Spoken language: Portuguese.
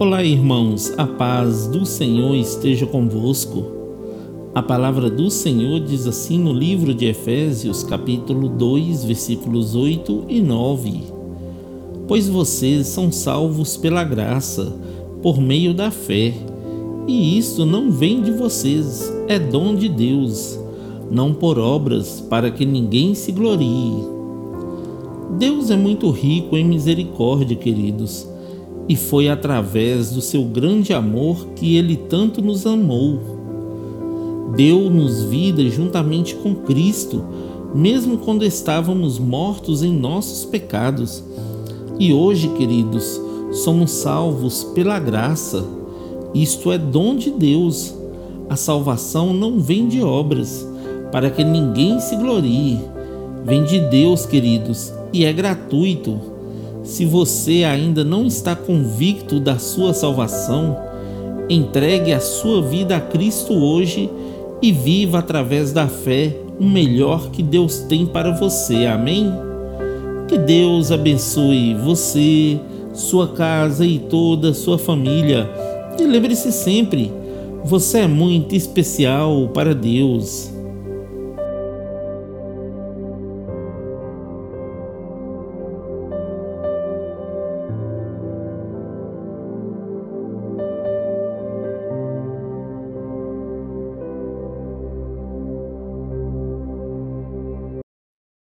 Olá, irmãos, a paz do Senhor esteja convosco. A palavra do Senhor diz assim no livro de Efésios, capítulo 2, versículos 8 e 9: Pois vocês são salvos pela graça, por meio da fé, e isto não vem de vocês, é dom de Deus, não por obras, para que ninguém se glorie. Deus é muito rico em misericórdia, queridos e foi através do seu grande amor que ele tanto nos amou. Deu-nos vida juntamente com Cristo, mesmo quando estávamos mortos em nossos pecados. E hoje, queridos, somos salvos pela graça. Isto é dom de Deus. A salvação não vem de obras, para que ninguém se glorie. Vem de Deus, queridos, e é gratuito se você ainda não está convicto da sua salvação, entregue a sua vida a Cristo hoje e viva através da fé o melhor que Deus tem para você. Amém? Que Deus abençoe você, sua casa e toda a sua família. E lembre-se sempre, você é muito especial para Deus.